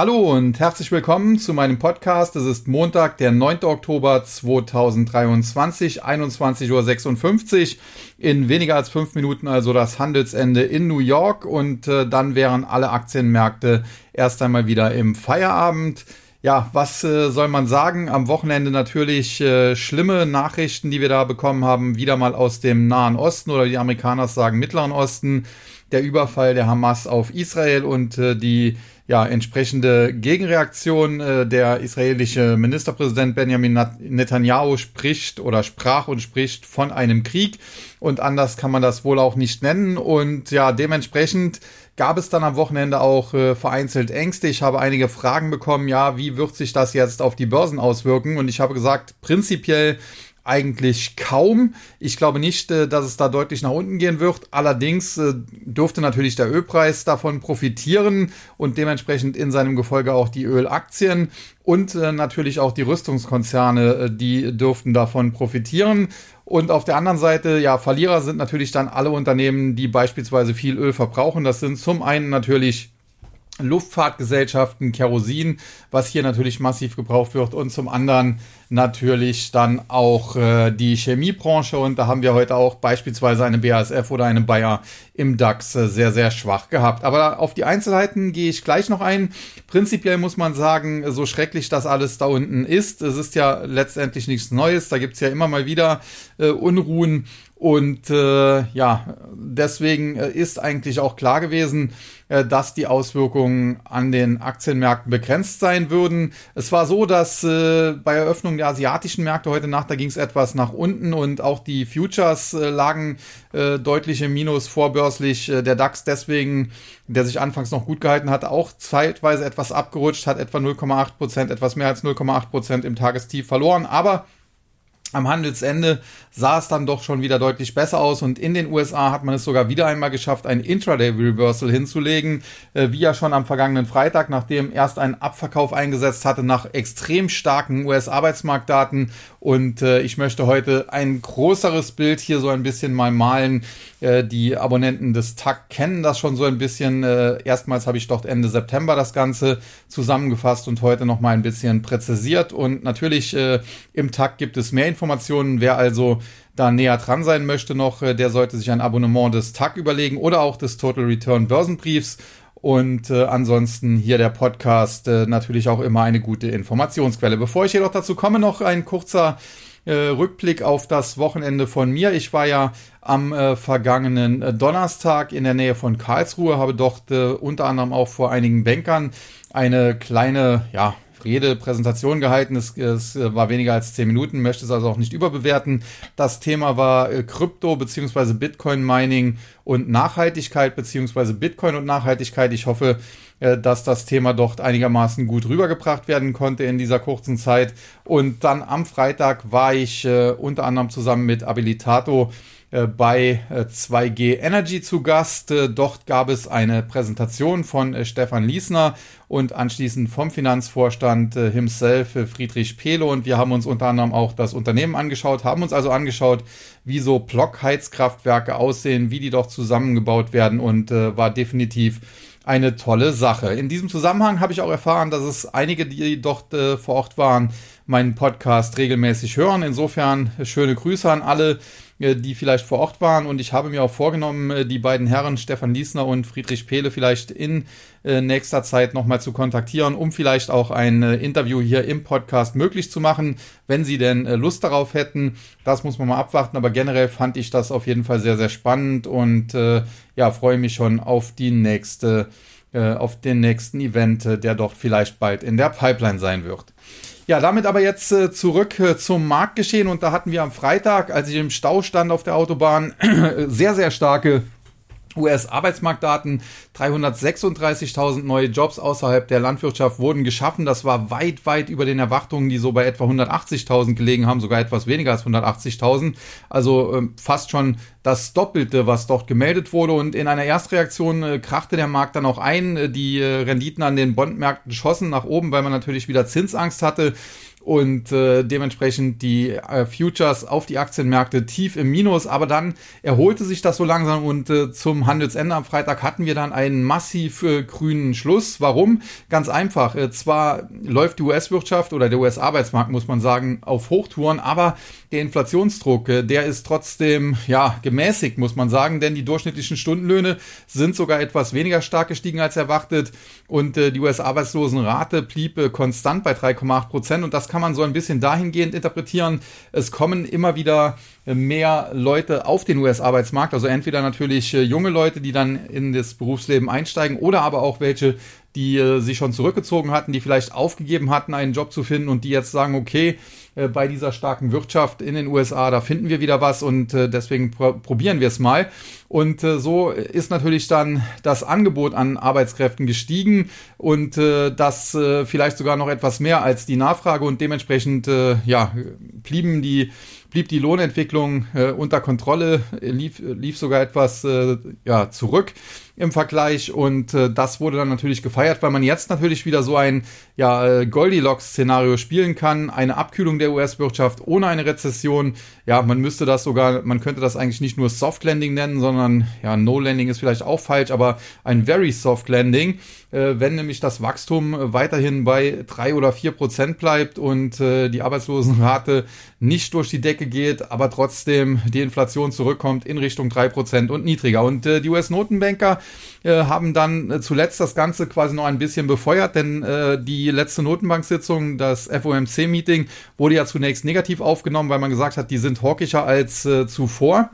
Hallo und herzlich willkommen zu meinem Podcast. Es ist Montag, der 9. Oktober 2023, 21.56 Uhr. In weniger als fünf Minuten also das Handelsende in New York und äh, dann wären alle Aktienmärkte erst einmal wieder im Feierabend. Ja, was äh, soll man sagen? Am Wochenende natürlich äh, schlimme Nachrichten, die wir da bekommen haben, wieder mal aus dem Nahen Osten oder die Amerikaner sagen Mittleren Osten. Der Überfall der Hamas auf Israel und äh, die ja, entsprechende Gegenreaktion. Äh, der israelische Ministerpräsident Benjamin Netanyahu spricht oder sprach und spricht von einem Krieg. Und anders kann man das wohl auch nicht nennen. Und ja, dementsprechend gab es dann am Wochenende auch äh, vereinzelt Ängste. Ich habe einige Fragen bekommen, ja, wie wird sich das jetzt auf die Börsen auswirken? Und ich habe gesagt, prinzipiell eigentlich kaum. Ich glaube nicht, äh, dass es da deutlich nach unten gehen wird. Allerdings äh, dürfte natürlich der Ölpreis davon profitieren und dementsprechend in seinem Gefolge auch die Ölaktien und äh, natürlich auch die Rüstungskonzerne, die dürften davon profitieren. Und auf der anderen Seite, ja, Verlierer sind natürlich dann alle Unternehmen, die beispielsweise viel Öl verbrauchen. Das sind zum einen natürlich Luftfahrtgesellschaften, Kerosin, was hier natürlich massiv gebraucht wird und zum anderen natürlich dann auch äh, die Chemiebranche und da haben wir heute auch beispielsweise eine BASF oder eine Bayer im DAX äh, sehr, sehr schwach gehabt. Aber auf die Einzelheiten gehe ich gleich noch ein. Prinzipiell muss man sagen, so schrecklich das alles da unten ist, es ist ja letztendlich nichts Neues, da gibt es ja immer mal wieder äh, Unruhen und äh, ja, deswegen äh, ist eigentlich auch klar gewesen, äh, dass die Auswirkungen an den Aktienmärkten begrenzt sein würden. Es war so, dass äh, bei Eröffnung der asiatischen Märkte heute Nacht, da ging es etwas nach unten und auch die Futures äh, lagen äh, deutlich im Minus vorbörslich. Äh, der DAX deswegen, der sich anfangs noch gut gehalten hat, auch zeitweise etwas abgerutscht, hat etwa 0,8 Prozent, etwas mehr als 0,8 Prozent im Tagestief verloren. Aber am Handelsende sah es dann doch schon wieder deutlich besser aus und in den USA hat man es sogar wieder einmal geschafft, ein Intraday Reversal hinzulegen, äh, wie ja schon am vergangenen Freitag, nachdem erst ein Abverkauf eingesetzt hatte nach extrem starken US-Arbeitsmarktdaten und äh, ich möchte heute ein größeres Bild hier so ein bisschen mal malen. Äh, die Abonnenten des TAC kennen das schon so ein bisschen. Erstmals habe ich dort Ende September das Ganze zusammengefasst und heute noch mal ein bisschen präzisiert und natürlich im TAC gibt es mehr Informationen. Wer also da näher dran sein möchte noch, äh, der sollte sich ein Abonnement des TAG überlegen oder auch des Total Return Börsenbriefs. Und äh, ansonsten hier der Podcast äh, natürlich auch immer eine gute Informationsquelle. Bevor ich jedoch dazu komme, noch ein kurzer äh, Rückblick auf das Wochenende von mir. Ich war ja am äh, vergangenen äh, Donnerstag in der Nähe von Karlsruhe, habe dort äh, unter anderem auch vor einigen Bankern eine kleine, ja, Rede, Präsentation gehalten. Es, es, war weniger als zehn Minuten, möchte es also auch nicht überbewerten. Das Thema war äh, Krypto bzw. Bitcoin Mining und Nachhaltigkeit bzw. Bitcoin und Nachhaltigkeit. Ich hoffe, äh, dass das Thema dort einigermaßen gut rübergebracht werden konnte in dieser kurzen Zeit. Und dann am Freitag war ich äh, unter anderem zusammen mit Abilitato bei 2G äh, Energy zu Gast. Äh, dort gab es eine Präsentation von Stefan Liesner und anschließend vom Finanzvorstand himself Friedrich Pelo und wir haben uns unter anderem auch das Unternehmen angeschaut, haben uns also angeschaut, wie so Blockheizkraftwerke aussehen, wie die doch zusammengebaut werden und war definitiv eine tolle Sache. In diesem Zusammenhang habe ich auch erfahren, dass es einige, die dort äh, vor Ort waren, meinen Podcast regelmäßig hören. Insofern schöne Grüße an alle, äh, die vielleicht vor Ort waren. Und ich habe mir auch vorgenommen, äh, die beiden Herren Stefan Liesner und Friedrich Pehle vielleicht in äh, nächster Zeit nochmal zu kontaktieren, um vielleicht auch ein Interview hier im Podcast möglich zu machen, wenn sie denn Lust darauf hätten. Das muss man mal abwarten. Aber generell fand ich das auf jeden Fall sehr, sehr spannend und äh, ja, freue mich schon auf die nächste, äh, auf den nächsten Event, der doch vielleicht bald in der Pipeline sein wird. Ja, damit aber jetzt äh, zurück äh, zum Marktgeschehen. Und da hatten wir am Freitag, als ich im Stau stand auf der Autobahn, sehr, sehr starke US-Arbeitsmarktdaten. 336.000 neue Jobs außerhalb der Landwirtschaft wurden geschaffen. Das war weit, weit über den Erwartungen, die so bei etwa 180.000 gelegen haben, sogar etwas weniger als 180.000. Also äh, fast schon das Doppelte, was dort gemeldet wurde. Und in einer Erstreaktion äh, krachte der Markt dann auch ein. Die äh, Renditen an den Bondmärkten schossen nach oben, weil man natürlich wieder Zinsangst hatte. Und äh, dementsprechend die äh, Futures auf die Aktienmärkte tief im Minus. Aber dann erholte sich das so langsam und äh, zum Handelsende am Freitag hatten wir dann einen massiv äh, grünen Schluss. Warum? Ganz einfach. Äh, zwar läuft die US-Wirtschaft oder der US-Arbeitsmarkt, muss man sagen, auf Hochtouren, aber der Inflationsdruck, äh, der ist trotzdem ja gemäßigt, muss man sagen, denn die durchschnittlichen Stundenlöhne sind sogar etwas weniger stark gestiegen als erwartet und äh, die US-Arbeitslosenrate blieb äh, konstant bei 3,8 Prozent und das kann man so ein bisschen dahingehend interpretieren. Es kommen immer wieder mehr Leute auf den US-Arbeitsmarkt, also entweder natürlich äh, junge Leute, die dann in das Berufsleben einsteigen oder aber auch welche, die äh, sich schon zurückgezogen hatten, die vielleicht aufgegeben hatten, einen Job zu finden und die jetzt sagen, okay, äh, bei dieser starken Wirtschaft in den USA, da finden wir wieder was und äh, deswegen pr probieren wir es mal. Und äh, so ist natürlich dann das Angebot an Arbeitskräften gestiegen und äh, das äh, vielleicht sogar noch etwas mehr als die Nachfrage und dementsprechend ja blieben die blieb die Lohnentwicklung äh, unter Kontrolle, lief, lief sogar etwas äh, ja, zurück im Vergleich und äh, das wurde dann natürlich gefeiert, weil man jetzt natürlich wieder so ein ja, äh, Goldilocks-Szenario spielen kann, eine Abkühlung der US-Wirtschaft ohne eine Rezession. Ja, man müsste das sogar, man könnte das eigentlich nicht nur Soft Landing nennen, sondern ja, No Landing ist vielleicht auch falsch, aber ein Very Soft Landing, äh, wenn nämlich das Wachstum weiterhin bei drei oder vier Prozent bleibt und äh, die Arbeitslosenrate nicht durch die Decke geht, aber trotzdem die Inflation zurückkommt in Richtung drei Prozent und niedriger. Und äh, die US-Notenbanker äh, haben dann äh, zuletzt das Ganze quasi noch ein bisschen befeuert, denn äh, die letzte Notenbank-Sitzung, das FOMC-Meeting, wurde ja zunächst negativ aufgenommen, weil man gesagt hat, die sind hawkischer als äh, zuvor.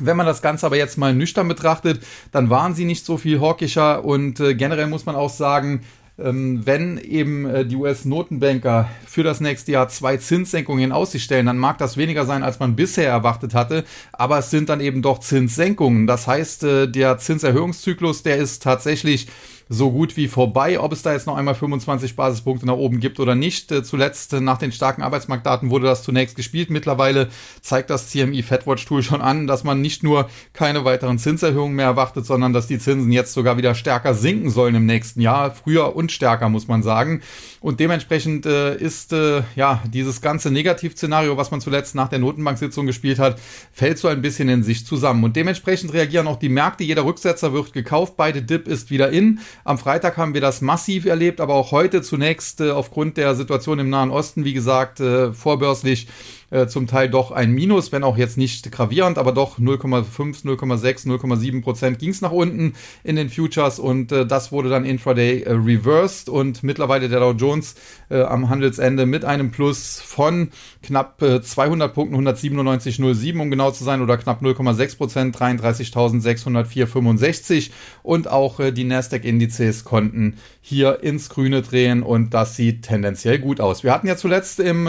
Wenn man das Ganze aber jetzt mal nüchtern betrachtet, dann waren sie nicht so viel hawkischer und generell muss man auch sagen, wenn eben äh, die US-Notenbanker für das nächste Jahr zwei Zinssenkungen in Aussicht stellen, dann mag das weniger sein, als man bisher erwartet hatte, aber es sind dann eben doch Zinssenkungen. Das heißt, äh, der Zinserhöhungszyklus, der ist tatsächlich so gut wie vorbei. Ob es da jetzt noch einmal 25 Basispunkte nach oben gibt oder nicht. Äh, zuletzt äh, nach den starken Arbeitsmarktdaten wurde das zunächst gespielt. Mittlerweile zeigt das CME Fedwatch Tool schon an, dass man nicht nur keine weiteren Zinserhöhungen mehr erwartet, sondern dass die Zinsen jetzt sogar wieder stärker sinken sollen im nächsten Jahr. Früher und stärker, muss man sagen. Und dementsprechend äh, ist äh, ja dieses ganze Negativszenario, was man zuletzt nach der Notenbank-Sitzung gespielt hat, fällt so ein bisschen in sich zusammen. Und dementsprechend reagieren auch die Märkte. Jeder Rücksetzer wird gekauft. Beide Dip ist wieder in. Am Freitag haben wir das massiv erlebt, aber auch heute zunächst äh, aufgrund der Situation im Nahen Osten, wie gesagt, äh, vorbörslich äh, zum Teil doch ein Minus, wenn auch jetzt nicht gravierend, aber doch 0,5, 0,6, 0,7 Prozent ging es nach unten in den Futures und äh, das wurde dann intraday äh, reversed und mittlerweile der Dow Jones äh, am Handelsende mit einem Plus von knapp 200 äh, Punkten, 197,07 um genau zu sein oder knapp 0,6 Prozent, 33.604,65 und auch die Nasdaq-Indizes konnten hier ins Grüne drehen und das sieht tendenziell gut aus. Wir hatten ja zuletzt im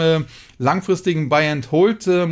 langfristigen Buy-and-Hold äh,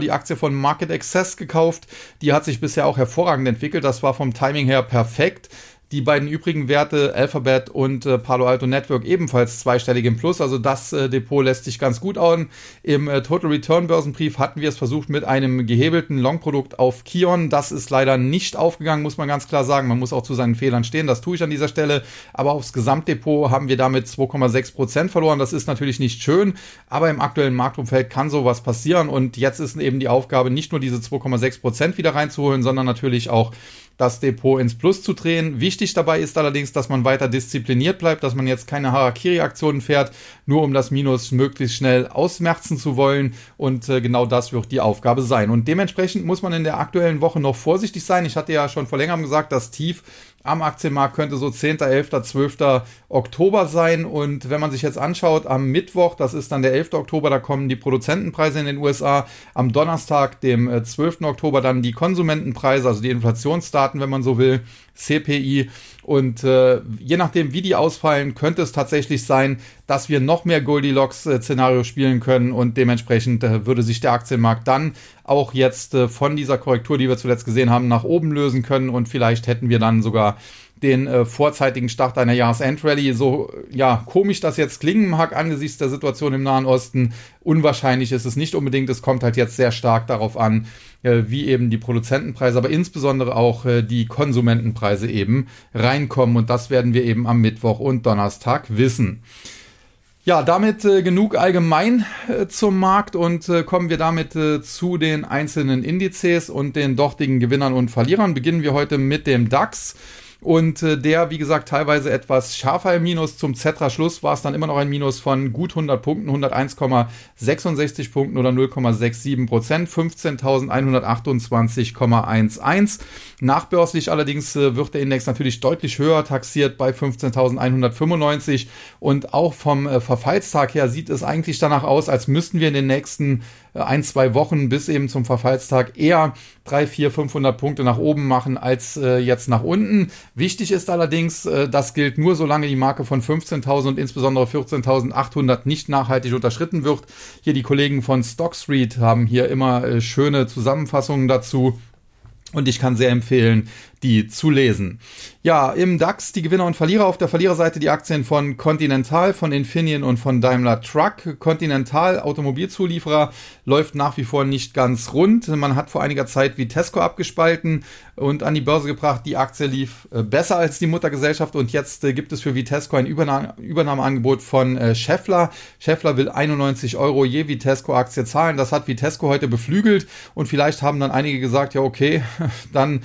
die Aktie von Market Access gekauft. Die hat sich bisher auch hervorragend entwickelt. Das war vom Timing her perfekt. Die beiden übrigen Werte, Alphabet und äh, Palo Alto Network, ebenfalls zweistellig im Plus. Also das äh, Depot lässt sich ganz gut an. Im äh, Total Return Börsenbrief hatten wir es versucht mit einem gehebelten Long-Produkt auf Kion. Das ist leider nicht aufgegangen, muss man ganz klar sagen. Man muss auch zu seinen Fehlern stehen. Das tue ich an dieser Stelle. Aber aufs Gesamtdepot haben wir damit 2,6 Prozent verloren. Das ist natürlich nicht schön, aber im aktuellen Marktumfeld kann sowas passieren. Und jetzt ist eben die Aufgabe, nicht nur diese 2,6 Prozent wieder reinzuholen, sondern natürlich auch das Depot ins Plus zu drehen. Wichtig dabei ist allerdings, dass man weiter diszipliniert bleibt, dass man jetzt keine Harakiri-Aktionen fährt, nur um das Minus möglichst schnell ausmerzen zu wollen. Und äh, genau das wird die Aufgabe sein. Und dementsprechend muss man in der aktuellen Woche noch vorsichtig sein. Ich hatte ja schon vor längerem gesagt, das Tief am Aktienmarkt könnte so 10., 11., 12. Oktober sein. Und wenn man sich jetzt anschaut, am Mittwoch, das ist dann der 11. Oktober, da kommen die Produzentenpreise in den USA. Am Donnerstag, dem 12. Äh, Oktober, dann die Konsumentenpreise, also die Inflationsdaten, wenn man so will, CPI. Und äh, je nachdem, wie die ausfallen, könnte es tatsächlich sein, dass wir noch mehr Goldilocks-Szenario spielen können und dementsprechend äh, würde sich der Aktienmarkt dann auch jetzt äh, von dieser Korrektur, die wir zuletzt gesehen haben, nach oben lösen können und vielleicht hätten wir dann sogar den äh, vorzeitigen Start einer Jahresendrallye. So ja, komisch das jetzt klingen mag angesichts der Situation im Nahen Osten, unwahrscheinlich ist es nicht unbedingt. Es kommt halt jetzt sehr stark darauf an, äh, wie eben die Produzentenpreise, aber insbesondere auch äh, die Konsumentenpreise eben reinkommen und das werden wir eben am Mittwoch und Donnerstag wissen. Ja, damit äh, genug allgemein äh, zum Markt und äh, kommen wir damit äh, zu den einzelnen Indizes und den dortigen Gewinnern und Verlierern. Beginnen wir heute mit dem DAX. Und äh, der, wie gesagt, teilweise etwas schärfer im Minus. Zum Zetra-Schluss war es dann immer noch ein Minus von gut 100 Punkten, 101,66 Punkten oder 0,67 Prozent, 15.128,11. Nachbörslich allerdings äh, wird der Index natürlich deutlich höher taxiert bei 15.195 und auch vom äh, Verfallstag her sieht es eigentlich danach aus, als müssten wir in den nächsten ein, zwei Wochen bis eben zum Verfallstag eher 3, 4, 500 Punkte nach oben machen als äh, jetzt nach unten. Wichtig ist allerdings, äh, das gilt nur solange die Marke von 15.000 und insbesondere 14.800 nicht nachhaltig unterschritten wird. Hier die Kollegen von StockStreet haben hier immer äh, schöne Zusammenfassungen dazu. Und ich kann sehr empfehlen, die zu lesen. Ja, im DAX die Gewinner und Verlierer. Auf der Verliererseite die Aktien von Continental, von Infineon und von Daimler Truck. Continental, Automobilzulieferer, läuft nach wie vor nicht ganz rund. Man hat vor einiger Zeit Vitesco abgespalten und an die Börse gebracht. Die Aktie lief äh, besser als die Muttergesellschaft und jetzt äh, gibt es für Vitesco ein Übernahme Übernahmeangebot von äh, Scheffler. Scheffler will 91 Euro je Vitesco-Aktie zahlen. Das hat Vitesco heute beflügelt und vielleicht haben dann einige gesagt, ja okay, dann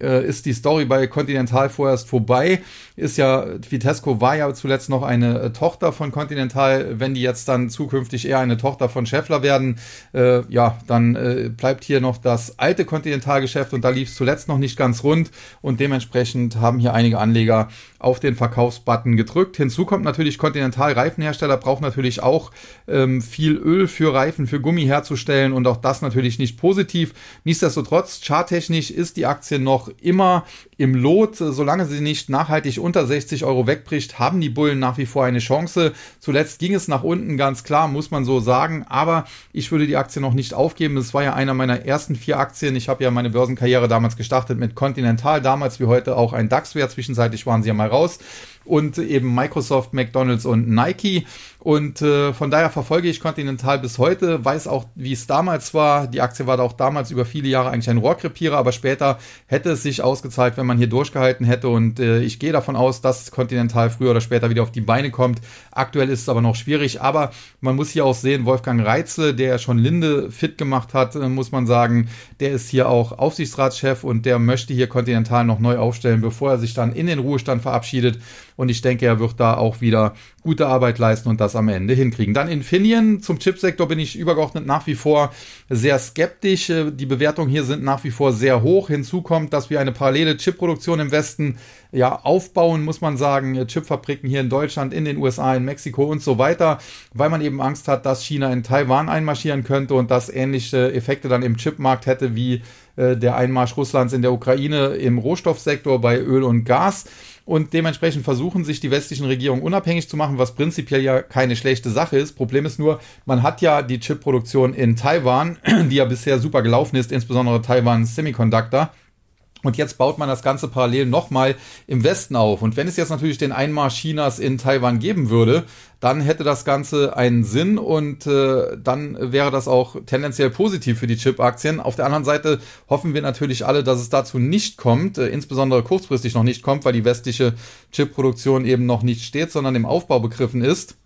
äh, ist die Story bei Continental vorerst vorbei. Ist ja, Vitesco war ja zuletzt noch eine äh, Tochter von Continental. Wenn die jetzt dann zukünftig eher eine Tochter von Scheffler werden, äh, ja, dann äh, bleibt hier noch das alte Continental-Geschäft und da lief es zuletzt noch nicht ganz rund und dementsprechend haben hier einige Anleger auf den Verkaufsbutton gedrückt. Hinzu kommt natürlich Continental Reifenhersteller braucht natürlich auch ähm, viel Öl für Reifen, für Gummi herzustellen und auch das natürlich nicht positiv. Nichtsdestotrotz, charttechnisch ist die Aktie noch immer im Lot. Solange sie nicht nachhaltig unter 60 Euro wegbricht, haben die Bullen nach wie vor eine Chance. Zuletzt ging es nach unten, ganz klar, muss man so sagen. Aber ich würde die Aktie noch nicht aufgeben. Es war ja einer meiner ersten vier Aktien. Ich habe ja meine Börsenkarriere damals gestartet mit Continental, damals wie heute auch ein DAX-Wert. Zwischenzeitlich waren sie ja mal raus und eben Microsoft, McDonald's und Nike. Und äh, von daher verfolge ich Continental bis heute, weiß auch, wie es damals war. Die Aktie war da auch damals über viele Jahre eigentlich ein Rohrkrepierer, aber später hätte es sich ausgezahlt, wenn man hier durchgehalten hätte. Und äh, ich gehe davon aus, dass Continental früher oder später wieder auf die Beine kommt. Aktuell ist es aber noch schwierig. Aber man muss hier auch sehen, Wolfgang Reitze, der schon Linde fit gemacht hat, äh, muss man sagen, der ist hier auch Aufsichtsratschef und der möchte hier Continental noch neu aufstellen, bevor er sich dann in den Ruhestand verabschiedet. Und ich denke, er wird da auch wieder gute Arbeit leisten und das am Ende hinkriegen. Dann Infineon. Zum Chipsektor bin ich übergeordnet nach wie vor sehr skeptisch. Äh, die Bewertungen hier sind nach wie vor sehr hoch. Hinzu kommt, dass wir eine parallele Chipproduktion im Westen ja, aufbauen, muss man sagen. Chipfabriken hier in Deutschland, in den USA, in Mexiko und so weiter, weil man eben Angst hat, dass China in Taiwan einmarschieren könnte und das ähnliche Effekte dann im Chipmarkt hätte wie äh, der Einmarsch Russlands in der Ukraine im Rohstoffsektor bei Öl und Gas und dementsprechend versuchen sich die westlichen Regierungen unabhängig zu machen, was prinzipiell ja keine schlechte Sache ist. Problem ist nur, man hat ja die Chipproduktion in Taiwan, die ja bisher super gelaufen ist, insbesondere Taiwan Semiconductor. Und jetzt baut man das Ganze parallel nochmal im Westen auf. Und wenn es jetzt natürlich den Einmarsch Chinas in Taiwan geben würde, dann hätte das Ganze einen Sinn und äh, dann wäre das auch tendenziell positiv für die Chip-Aktien. Auf der anderen Seite hoffen wir natürlich alle, dass es dazu nicht kommt, äh, insbesondere kurzfristig noch nicht kommt, weil die westliche Chip-Produktion eben noch nicht steht, sondern im Aufbau begriffen ist.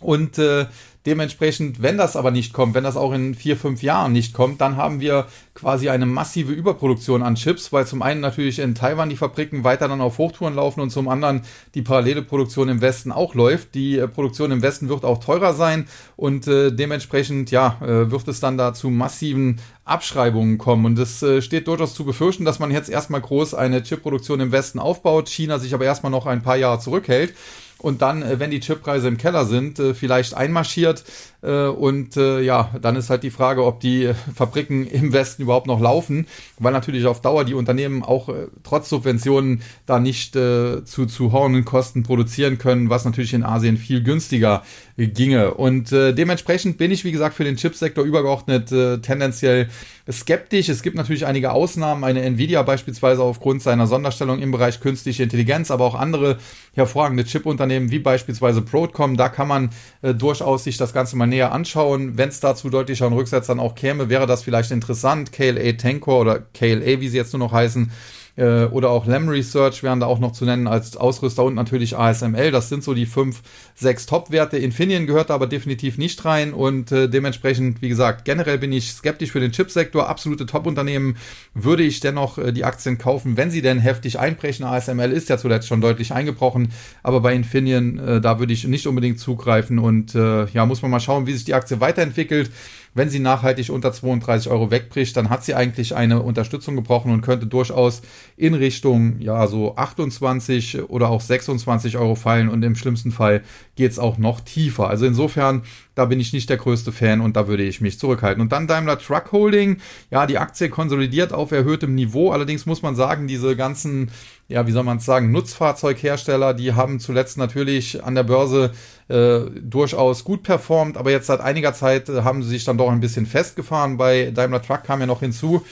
Und äh, Dementsprechend, wenn das aber nicht kommt, wenn das auch in vier, fünf Jahren nicht kommt, dann haben wir quasi eine massive Überproduktion an Chips, weil zum einen natürlich in Taiwan die Fabriken weiter dann auf Hochtouren laufen und zum anderen die parallele Produktion im Westen auch läuft. Die äh, Produktion im Westen wird auch teurer sein und äh, dementsprechend, ja, äh, wird es dann da zu massiven Abschreibungen kommen. Und es äh, steht durchaus zu befürchten, dass man jetzt erstmal groß eine Chipproduktion im Westen aufbaut, China sich aber erstmal noch ein paar Jahre zurückhält und dann, äh, wenn die Chippreise im Keller sind, äh, vielleicht einmarschiert. Äh, und ja, dann ist halt die Frage, ob die Fabriken im Westen überhaupt noch laufen, weil natürlich auf Dauer die Unternehmen auch trotz Subventionen da nicht zu, zu hohen Kosten produzieren können, was natürlich in Asien viel günstiger ginge. Und dementsprechend bin ich, wie gesagt, für den Chipsektor übergeordnet tendenziell skeptisch. Es gibt natürlich einige Ausnahmen, eine Nvidia beispielsweise aufgrund seiner Sonderstellung im Bereich künstliche Intelligenz, aber auch andere hervorragende Chip-Unternehmen wie beispielsweise Broadcom. Da kann man äh, durchaus sich das Ganze mal näher anschauen. Wenn es dazu deutlicheren Rücksetzern auch käme, wäre das vielleicht interessant. KLA Tencor oder KLA, wie sie jetzt nur noch heißen, äh, oder auch Lam Research wären da auch noch zu nennen als Ausrüster und natürlich ASML. Das sind so die fünf, sechs Top-Werte. Infineon gehört da aber definitiv nicht rein und äh, dementsprechend, wie gesagt, generell bin ich skeptisch für den Chipsektor. Absolute Top-Unternehmen würde ich dennoch äh, die Aktien kaufen, wenn sie denn heftig einbrechen. ASML ist ja zuletzt schon deutlich eingebrochen, aber bei Infineon, äh, da würde ich nicht unbedingt zugreifen und äh, ja, muss man mal schauen, wie sich die Aktie weiterentwickelt wenn sie nachhaltig unter 32 Euro wegbricht, dann hat sie eigentlich eine Unterstützung gebrochen und könnte durchaus in Richtung, ja, so 28 oder auch 26 Euro fallen und im schlimmsten Fall geht es auch noch tiefer. Also insofern, da bin ich nicht der größte Fan und da würde ich mich zurückhalten. Und dann Daimler Truck Holding, ja, die Aktie konsolidiert auf erhöhtem Niveau. Allerdings muss man sagen, diese ganzen ja, wie soll man es sagen, Nutzfahrzeughersteller, die haben zuletzt natürlich an der Börse äh, durchaus gut performt, aber jetzt seit einiger Zeit äh, haben sie sich dann doch ein bisschen festgefahren. Bei Daimler Truck kam ja noch hinzu,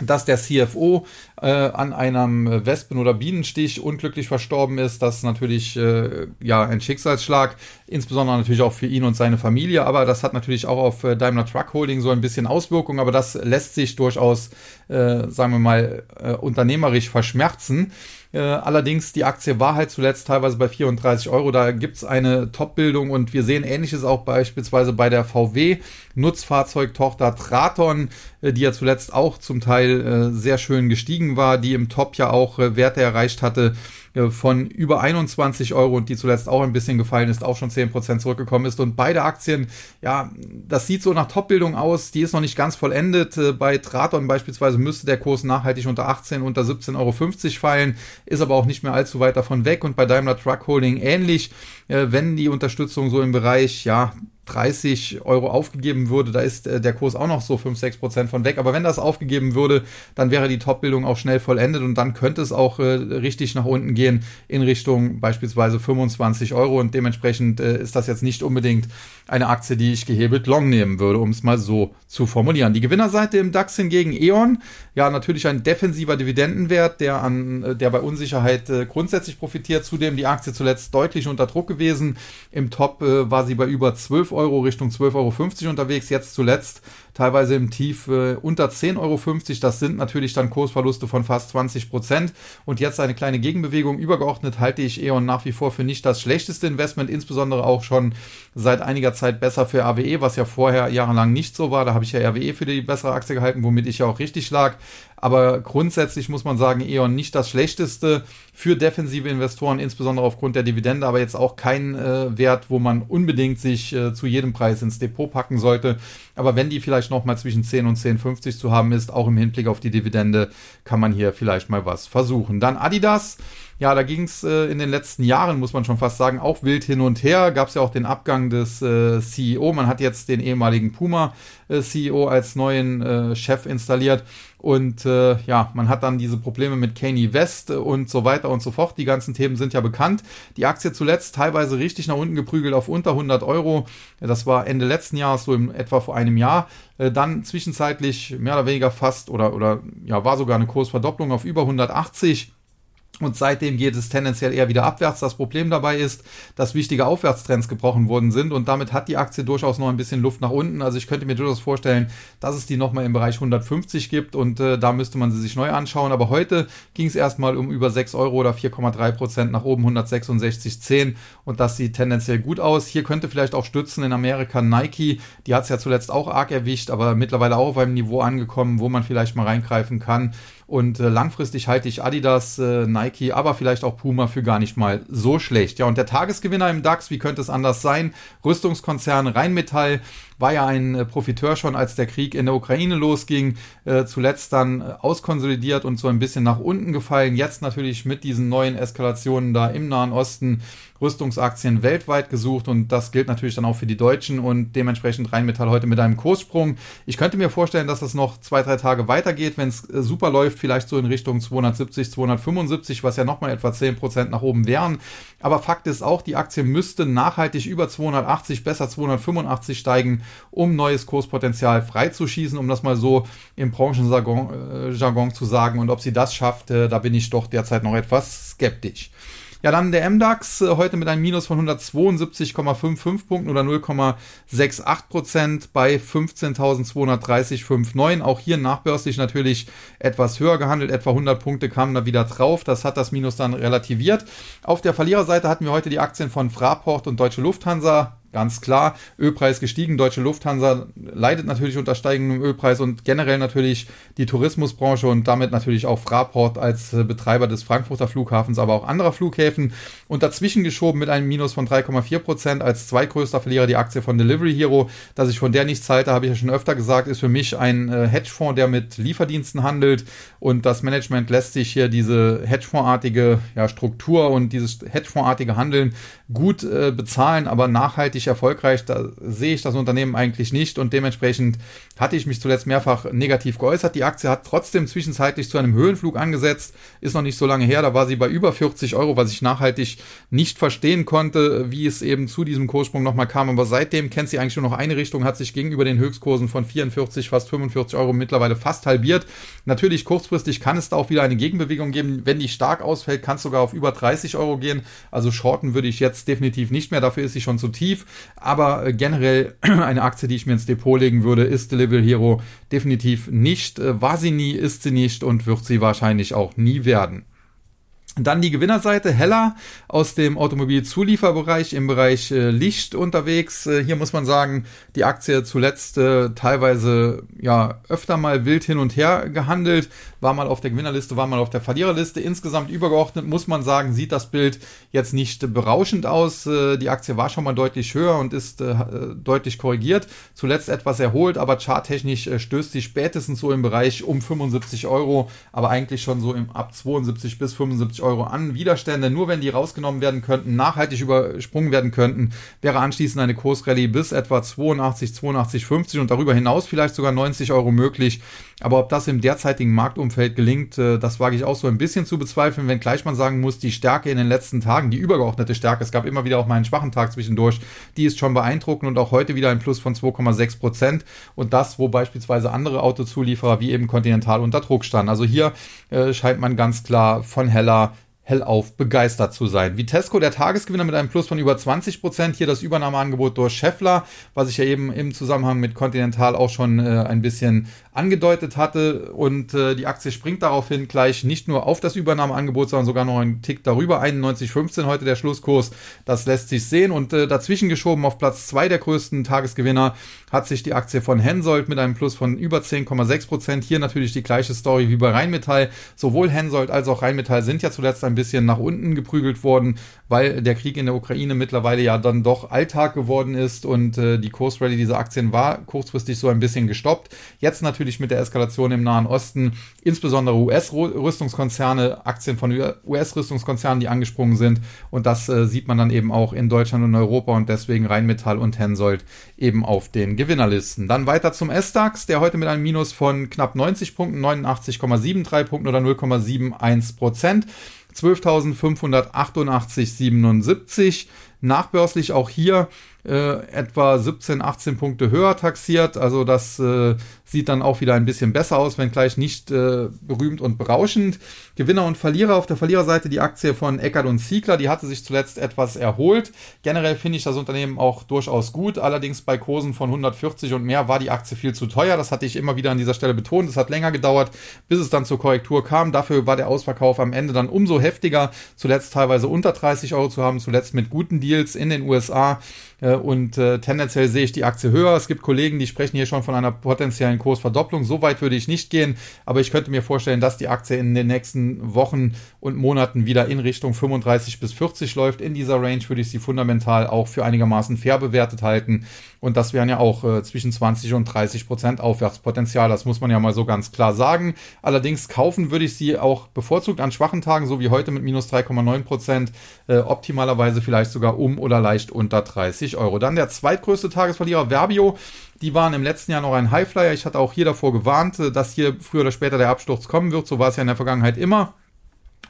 dass der CFO äh, an einem Wespen- oder Bienenstich unglücklich verstorben ist. Das ist natürlich äh, ja ein Schicksalsschlag, insbesondere natürlich auch für ihn und seine Familie. Aber das hat natürlich auch auf äh, Daimler Truck Holding so ein bisschen Auswirkungen. Aber das lässt sich durchaus, äh, sagen wir mal, äh, unternehmerisch verschmerzen. Äh, allerdings, die Aktie war halt zuletzt teilweise bei 34 Euro. Da gibt es eine Top-Bildung und wir sehen ähnliches auch beispielsweise bei der VW Nutzfahrzeugtochter Traton, äh, die ja zuletzt auch zum Teil äh, sehr schön gestiegen war, die im Top ja auch äh, Werte erreicht hatte von über 21 Euro und die zuletzt auch ein bisschen gefallen ist, auch schon 10% zurückgekommen ist. Und beide Aktien, ja, das sieht so nach Topbildung aus, die ist noch nicht ganz vollendet. Äh, bei Traton beispielsweise müsste der Kurs nachhaltig unter 18, unter 17,50 Euro fallen, ist aber auch nicht mehr allzu weit davon weg. Und bei Daimler Truck Holding ähnlich, äh, wenn die Unterstützung so im Bereich, ja, 30 Euro aufgegeben würde, da ist äh, der Kurs auch noch so 5, 6 Prozent von weg. Aber wenn das aufgegeben würde, dann wäre die Top-Bildung auch schnell vollendet und dann könnte es auch äh, richtig nach unten gehen in Richtung beispielsweise 25 Euro und dementsprechend äh, ist das jetzt nicht unbedingt eine Aktie, die ich gehebelt long nehmen würde, um es mal so zu formulieren. Die Gewinnerseite im DAX hingegen E.ON, ja natürlich ein defensiver Dividendenwert, der an der bei Unsicherheit grundsätzlich profitiert. Zudem die Aktie zuletzt deutlich unter Druck gewesen. Im Top war sie bei über 12 Euro Richtung 12,50 Euro unterwegs. Jetzt zuletzt teilweise im Tief äh, unter 10,50 Euro. Das sind natürlich dann Kursverluste von fast 20 Prozent. Und jetzt eine kleine Gegenbewegung. Übergeordnet halte ich E.ON nach wie vor für nicht das schlechteste Investment, insbesondere auch schon seit einiger Zeit besser für AWE, was ja vorher jahrelang nicht so war. Da habe ich ja RWE für die bessere Aktie gehalten, womit ich ja auch richtig lag. Aber grundsätzlich muss man sagen, E.ON nicht das schlechteste für defensive Investoren, insbesondere aufgrund der Dividende, aber jetzt auch kein äh, Wert, wo man unbedingt sich äh, zu jedem Preis ins Depot packen sollte. Aber wenn die vielleicht noch mal zwischen 10 und 10,50 zu haben ist, auch im Hinblick auf die Dividende, kann man hier vielleicht mal was versuchen. Dann Adidas. Ja, da ging es äh, in den letzten Jahren, muss man schon fast sagen, auch wild hin und her. Gab es ja auch den Abgang des äh, CEO. Man hat jetzt den ehemaligen Puma-CEO äh, als neuen äh, Chef installiert. Und äh, ja, man hat dann diese Probleme mit Kanye West und so weiter und so fort. Die ganzen Themen sind ja bekannt. Die Aktie zuletzt teilweise richtig nach unten geprügelt auf unter 100 Euro. Das war Ende letzten Jahres, so im, etwa vor einem Jahr. Äh, dann zwischenzeitlich mehr oder weniger fast oder, oder ja, war sogar eine Kursverdopplung auf über 180. Und seitdem geht es tendenziell eher wieder abwärts. Das Problem dabei ist, dass wichtige Aufwärtstrends gebrochen worden sind und damit hat die Aktie durchaus noch ein bisschen Luft nach unten. Also ich könnte mir durchaus vorstellen, dass es die nochmal im Bereich 150 gibt und äh, da müsste man sie sich neu anschauen. Aber heute ging es erstmal um über 6 Euro oder 4,3 Prozent nach oben 166,10 und das sieht tendenziell gut aus. Hier könnte vielleicht auch stützen in Amerika Nike. Die hat es ja zuletzt auch arg erwischt, aber mittlerweile auch auf einem Niveau angekommen, wo man vielleicht mal reingreifen kann. Und äh, langfristig halte ich Adidas, äh, Nike, aber vielleicht auch Puma für gar nicht mal so schlecht. Ja, und der Tagesgewinner im DAX, wie könnte es anders sein? Rüstungskonzern Rheinmetall war ja ein äh, Profiteur schon, als der Krieg in der Ukraine losging, äh, zuletzt dann äh, auskonsolidiert und so ein bisschen nach unten gefallen. Jetzt natürlich mit diesen neuen Eskalationen da im Nahen Osten Rüstungsaktien weltweit gesucht und das gilt natürlich dann auch für die Deutschen und dementsprechend Rheinmetall heute mit einem Kurssprung. Ich könnte mir vorstellen, dass es noch zwei, drei Tage weitergeht, wenn es äh, super läuft, vielleicht so in Richtung 270, 275, was ja nochmal etwa 10% nach oben wären. Aber Fakt ist auch, die Aktie müsste nachhaltig über 280, besser 285 steigen, um neues Kurspotenzial freizuschießen, um das mal so im Branchenjargon äh, zu sagen. Und ob sie das schafft, äh, da bin ich doch derzeit noch etwas skeptisch. Ja, dann der MDAX äh, heute mit einem Minus von 172,55 Punkten oder 0,68 Prozent bei 15.230,59. Auch hier nachbörslich natürlich etwas höher gehandelt. Etwa 100 Punkte kamen da wieder drauf. Das hat das Minus dann relativiert. Auf der Verliererseite hatten wir heute die Aktien von Fraport und Deutsche Lufthansa Ganz klar, Ölpreis gestiegen, deutsche Lufthansa leidet natürlich unter steigendem Ölpreis und generell natürlich die Tourismusbranche und damit natürlich auch Fraport als Betreiber des Frankfurter Flughafens, aber auch anderer Flughäfen. Und dazwischen geschoben mit einem Minus von 3,4 Prozent als zweitgrößter Verlierer die Aktie von Delivery Hero. Dass ich von der nichts halte, habe ich ja schon öfter gesagt, ist für mich ein äh, Hedgefonds, der mit Lieferdiensten handelt und das Management lässt sich hier diese Hedgefondsartige ja, Struktur und dieses Hedgefondsartige Handeln gut äh, bezahlen, aber nachhaltig richtig erfolgreich, da sehe ich das Unternehmen eigentlich nicht und dementsprechend hatte ich mich zuletzt mehrfach negativ geäußert. Die Aktie hat trotzdem zwischenzeitlich zu einem Höhenflug angesetzt, ist noch nicht so lange her, da war sie bei über 40 Euro, was ich nachhaltig nicht verstehen konnte, wie es eben zu diesem Kurssprung nochmal kam, aber seitdem kennt sie eigentlich nur noch eine Richtung, hat sich gegenüber den Höchstkursen von 44, fast 45 Euro mittlerweile fast halbiert. Natürlich kurzfristig kann es da auch wieder eine Gegenbewegung geben, wenn die stark ausfällt, kann es sogar auf über 30 Euro gehen, also Shorten würde ich jetzt definitiv nicht mehr, dafür ist sie schon zu tief. Aber äh, generell eine Aktie, die ich mir ins Depot legen würde, ist Delivery Hero definitiv nicht. Äh, war sie nie, ist sie nicht und wird sie wahrscheinlich auch nie werden. Dann die Gewinnerseite, Heller aus dem Automobilzulieferbereich im Bereich äh, Licht unterwegs. Äh, hier muss man sagen, die Aktie zuletzt äh, teilweise ja öfter mal wild hin und her gehandelt, war mal auf der Gewinnerliste, war mal auf der Verliererliste. Insgesamt übergeordnet muss man sagen, sieht das Bild jetzt nicht berauschend aus. Äh, die Aktie war schon mal deutlich höher und ist äh, deutlich korrigiert. Zuletzt etwas erholt, aber charttechnisch äh, stößt sie spätestens so im Bereich um 75 Euro, aber eigentlich schon so im ab 72 bis 75 Euro an Widerstände. Nur wenn die rausgenommen werden könnten, nachhaltig übersprungen werden könnten, wäre anschließend eine Kursrallye bis etwa 82, 82, 50 und darüber hinaus vielleicht sogar 90 Euro möglich. Aber ob das im derzeitigen Marktumfeld gelingt, äh, das wage ich auch so ein bisschen zu bezweifeln, wenngleich man sagen muss, die Stärke in den letzten Tagen, die übergeordnete Stärke, es gab immer wieder auch mal einen schwachen Tag zwischendurch, die ist schon beeindruckend und auch heute wieder ein Plus von 2,6 Prozent. Und das, wo beispielsweise andere Autozulieferer wie eben Continental unter Druck standen. Also hier äh, scheint man ganz klar von Heller hellauf begeistert zu sein. Vitesco, der Tagesgewinner mit einem Plus von über 20 Prozent. Hier das Übernahmeangebot durch Scheffler, was ich ja eben im Zusammenhang mit Continental auch schon äh, ein bisschen angedeutet hatte. Und äh, die Aktie springt daraufhin gleich nicht nur auf das Übernahmeangebot, sondern sogar noch einen Tick darüber. 91,15 heute der Schlusskurs. Das lässt sich sehen. Und äh, dazwischen geschoben auf Platz zwei der größten Tagesgewinner hat sich die Aktie von Hensoldt mit einem Plus von über 10,6 Prozent. Hier natürlich die gleiche Story wie bei Rheinmetall. Sowohl Hensoldt als auch Rheinmetall sind ja zuletzt ein ein bisschen nach unten geprügelt worden, weil der Krieg in der Ukraine mittlerweile ja dann doch Alltag geworden ist und äh, die Kursrallye dieser Aktien war kurzfristig so ein bisschen gestoppt. Jetzt natürlich mit der Eskalation im Nahen Osten, insbesondere US-Rüstungskonzerne, Aktien von US-Rüstungskonzernen, die angesprungen sind und das äh, sieht man dann eben auch in Deutschland und Europa und deswegen Rheinmetall und Hensoldt eben auf den Gewinnerlisten. Dann weiter zum S-DAX, der heute mit einem Minus von knapp 90 Punkten, 89,73 Punkten oder 0,71 Prozent 12.588,77. Nachbörslich auch hier äh, etwa 17, 18 Punkte höher taxiert. Also das äh, sieht dann auch wieder ein bisschen besser aus, wenn gleich nicht äh, berühmt und berauschend. Gewinner und Verlierer auf der Verliererseite die Aktie von Eckert und Ziegler, die hatte sich zuletzt etwas erholt. Generell finde ich das Unternehmen auch durchaus gut. Allerdings bei Kursen von 140 und mehr war die Aktie viel zu teuer. Das hatte ich immer wieder an dieser Stelle betont. Es hat länger gedauert, bis es dann zur Korrektur kam. Dafür war der Ausverkauf am Ende dann umso heftiger. Zuletzt teilweise unter 30 Euro zu haben, zuletzt mit guten Deals in den USA. Äh, und äh, tendenziell sehe ich die Aktie höher. Es gibt Kollegen, die sprechen hier schon von einer potenziellen Kursverdopplung. So weit würde ich nicht gehen, aber ich könnte mir vorstellen, dass die Aktie in den nächsten Wochen und Monaten wieder in Richtung 35 bis 40 läuft. In dieser Range würde ich sie fundamental auch für einigermaßen fair bewertet halten. Und das wären ja auch äh, zwischen 20 und 30 Prozent Aufwärtspotenzial. Das muss man ja mal so ganz klar sagen. Allerdings kaufen würde ich sie auch bevorzugt an schwachen Tagen, so wie heute mit minus 3,9 Prozent, äh, optimalerweise vielleicht sogar um oder leicht unter 30 Euro. Dann der zweitgrößte Tagesverlierer Verbio. Die waren im letzten Jahr noch ein Highflyer. Ich hatte auch hier davor gewarnt, äh, dass hier früher oder später der Absturz kommen wird. So war es ja in der Vergangenheit immer.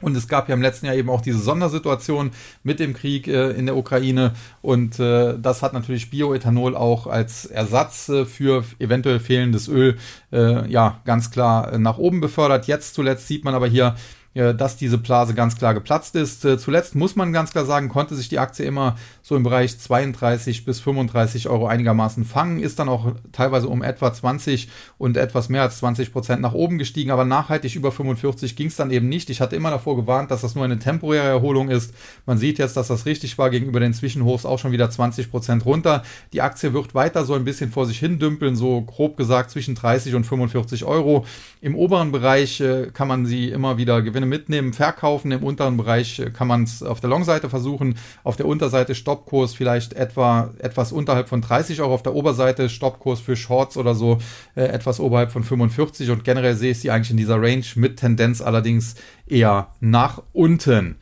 Und es gab ja im letzten Jahr eben auch diese Sondersituation mit dem Krieg äh, in der Ukraine. Und äh, das hat natürlich Bioethanol auch als Ersatz äh, für eventuell fehlendes Öl äh, ja ganz klar nach oben befördert. Jetzt zuletzt sieht man aber hier, dass diese Blase ganz klar geplatzt ist. Zuletzt muss man ganz klar sagen, konnte sich die Aktie immer so im Bereich 32 bis 35 Euro einigermaßen fangen, ist dann auch teilweise um etwa 20 und etwas mehr als 20 Prozent nach oben gestiegen, aber nachhaltig über 45 ging es dann eben nicht. Ich hatte immer davor gewarnt, dass das nur eine temporäre Erholung ist. Man sieht jetzt, dass das richtig war, gegenüber den Zwischenhochs auch schon wieder 20 Prozent runter. Die Aktie wird weiter so ein bisschen vor sich hin dümpeln, so grob gesagt zwischen 30 und 45 Euro. Im oberen Bereich äh, kann man sie immer wieder Gewinne mitnehmen, verkaufen. Im unteren Bereich äh, kann man es auf der Long-Seite versuchen, auf der Unterseite Stoppkurs vielleicht etwa etwas unterhalb von 30 Euro auf der Oberseite, Stoppkurs für Shorts oder so äh, etwas oberhalb von 45 und generell sehe ich sie eigentlich in dieser Range mit Tendenz allerdings eher nach unten.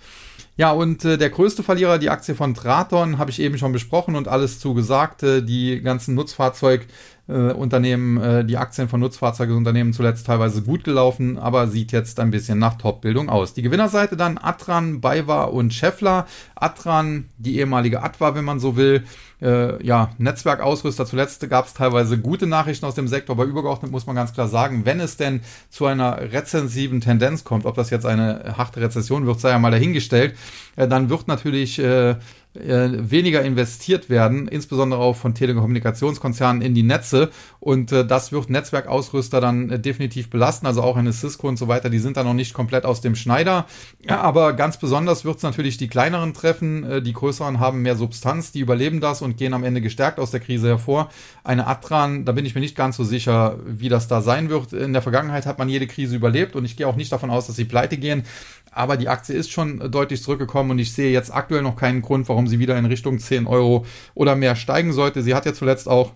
Ja, und äh, der größte Verlierer, die Aktie von Traton, habe ich eben schon besprochen und alles zugesagt. Äh, die ganzen Nutzfahrzeug- äh, Unternehmen, äh, die Aktien von Nutzfahrzeugunternehmen zuletzt teilweise gut gelaufen, aber sieht jetzt ein bisschen nach Top-Bildung aus. Die Gewinnerseite dann Atran, BayWa und Scheffler. Atran, die ehemalige Atwa, wenn man so will, äh, ja, Netzwerkausrüster. Zuletzt gab es teilweise gute Nachrichten aus dem Sektor, aber übergeordnet muss man ganz klar sagen, wenn es denn zu einer rezensiven Tendenz kommt, ob das jetzt eine harte Rezession wird, sei ja mal dahingestellt, äh, dann wird natürlich äh, äh, weniger investiert werden, insbesondere auch von Telekommunikationskonzernen in die Netze. Und äh, das wird Netzwerkausrüster dann äh, definitiv belasten. Also auch eine Cisco und so weiter, die sind da noch nicht komplett aus dem Schneider. Ja, aber ganz besonders wird es natürlich die kleineren treffen. Äh, die größeren haben mehr Substanz, die überleben das und gehen am Ende gestärkt aus der Krise hervor. Eine Atran, da bin ich mir nicht ganz so sicher, wie das da sein wird. In der Vergangenheit hat man jede Krise überlebt und ich gehe auch nicht davon aus, dass sie pleite gehen aber die Aktie ist schon deutlich zurückgekommen und ich sehe jetzt aktuell noch keinen Grund, warum sie wieder in Richtung 10 Euro oder mehr steigen sollte. Sie hat ja zuletzt auch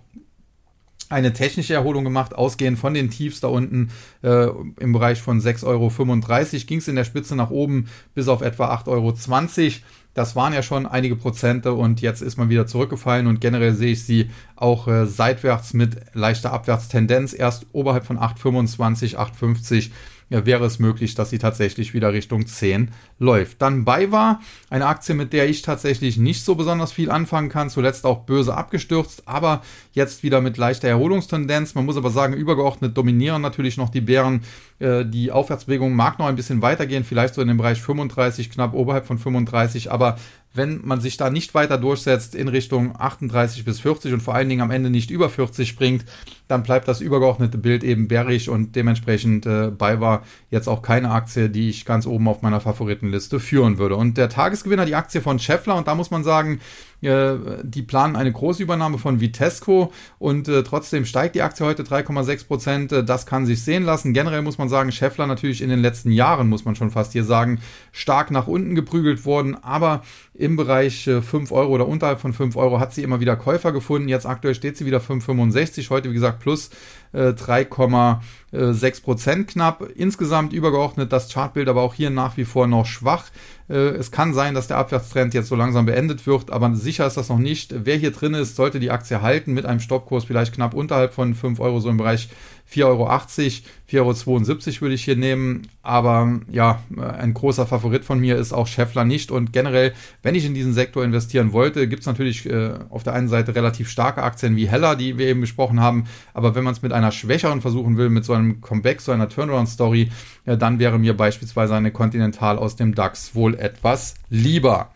eine technische Erholung gemacht, ausgehend von den Tiefs da unten äh, im Bereich von 6,35 Euro ging es in der Spitze nach oben bis auf etwa 8,20 Euro. Das waren ja schon einige Prozente und jetzt ist man wieder zurückgefallen und generell sehe ich sie auch äh, seitwärts mit leichter Abwärtstendenz, erst oberhalb von 8,25, 8,50 ja, wäre es möglich, dass sie tatsächlich wieder Richtung 10 läuft. Dann BayWa, eine Aktie, mit der ich tatsächlich nicht so besonders viel anfangen kann, zuletzt auch böse abgestürzt, aber jetzt wieder mit leichter Erholungstendenz. Man muss aber sagen, übergeordnet dominieren natürlich noch die Bären. Äh, die Aufwärtsbewegung mag noch ein bisschen weitergehen, vielleicht so in dem Bereich 35, knapp oberhalb von 35, aber wenn man sich da nicht weiter durchsetzt in Richtung 38 bis 40 und vor allen Dingen am Ende nicht über 40 springt, dann bleibt das übergeordnete Bild eben bärig und dementsprechend äh, bei war jetzt auch keine Aktie, die ich ganz oben auf meiner Favoritenliste führen würde. Und der Tagesgewinner, die Aktie von Scheffler, und da muss man sagen, äh, die planen eine große Übernahme von Vitesco und äh, trotzdem steigt die Aktie heute 3,6 Prozent. Äh, das kann sich sehen lassen. Generell muss man sagen, Scheffler natürlich in den letzten Jahren, muss man schon fast hier sagen, stark nach unten geprügelt worden, aber im Bereich 5 Euro oder unterhalb von 5 Euro hat sie immer wieder Käufer gefunden. Jetzt aktuell steht sie wieder 5,65. Heute, wie gesagt, plus 3,6 Prozent knapp. Insgesamt übergeordnet das Chartbild aber auch hier nach wie vor noch schwach. Äh, es kann sein, dass der Abwärtstrend jetzt so langsam beendet wird, aber sicher ist das noch nicht. Wer hier drin ist, sollte die Aktie halten mit einem Stoppkurs vielleicht knapp unterhalb von 5 Euro, so im Bereich 4,80 Euro, 4,72 Euro würde ich hier nehmen. Aber ja, ein großer Favorit von mir ist auch Scheffler nicht. Und generell, wenn ich in diesen Sektor investieren wollte, gibt es natürlich äh, auf der einen Seite relativ starke Aktien wie Heller, die wir eben besprochen haben. Aber wenn man es mit einer schwächeren versuchen will, mit so einem Comeback, so einer Turnaround-Story, ja, dann wäre mir beispielsweise eine Continental aus dem DAX wohl etwas lieber.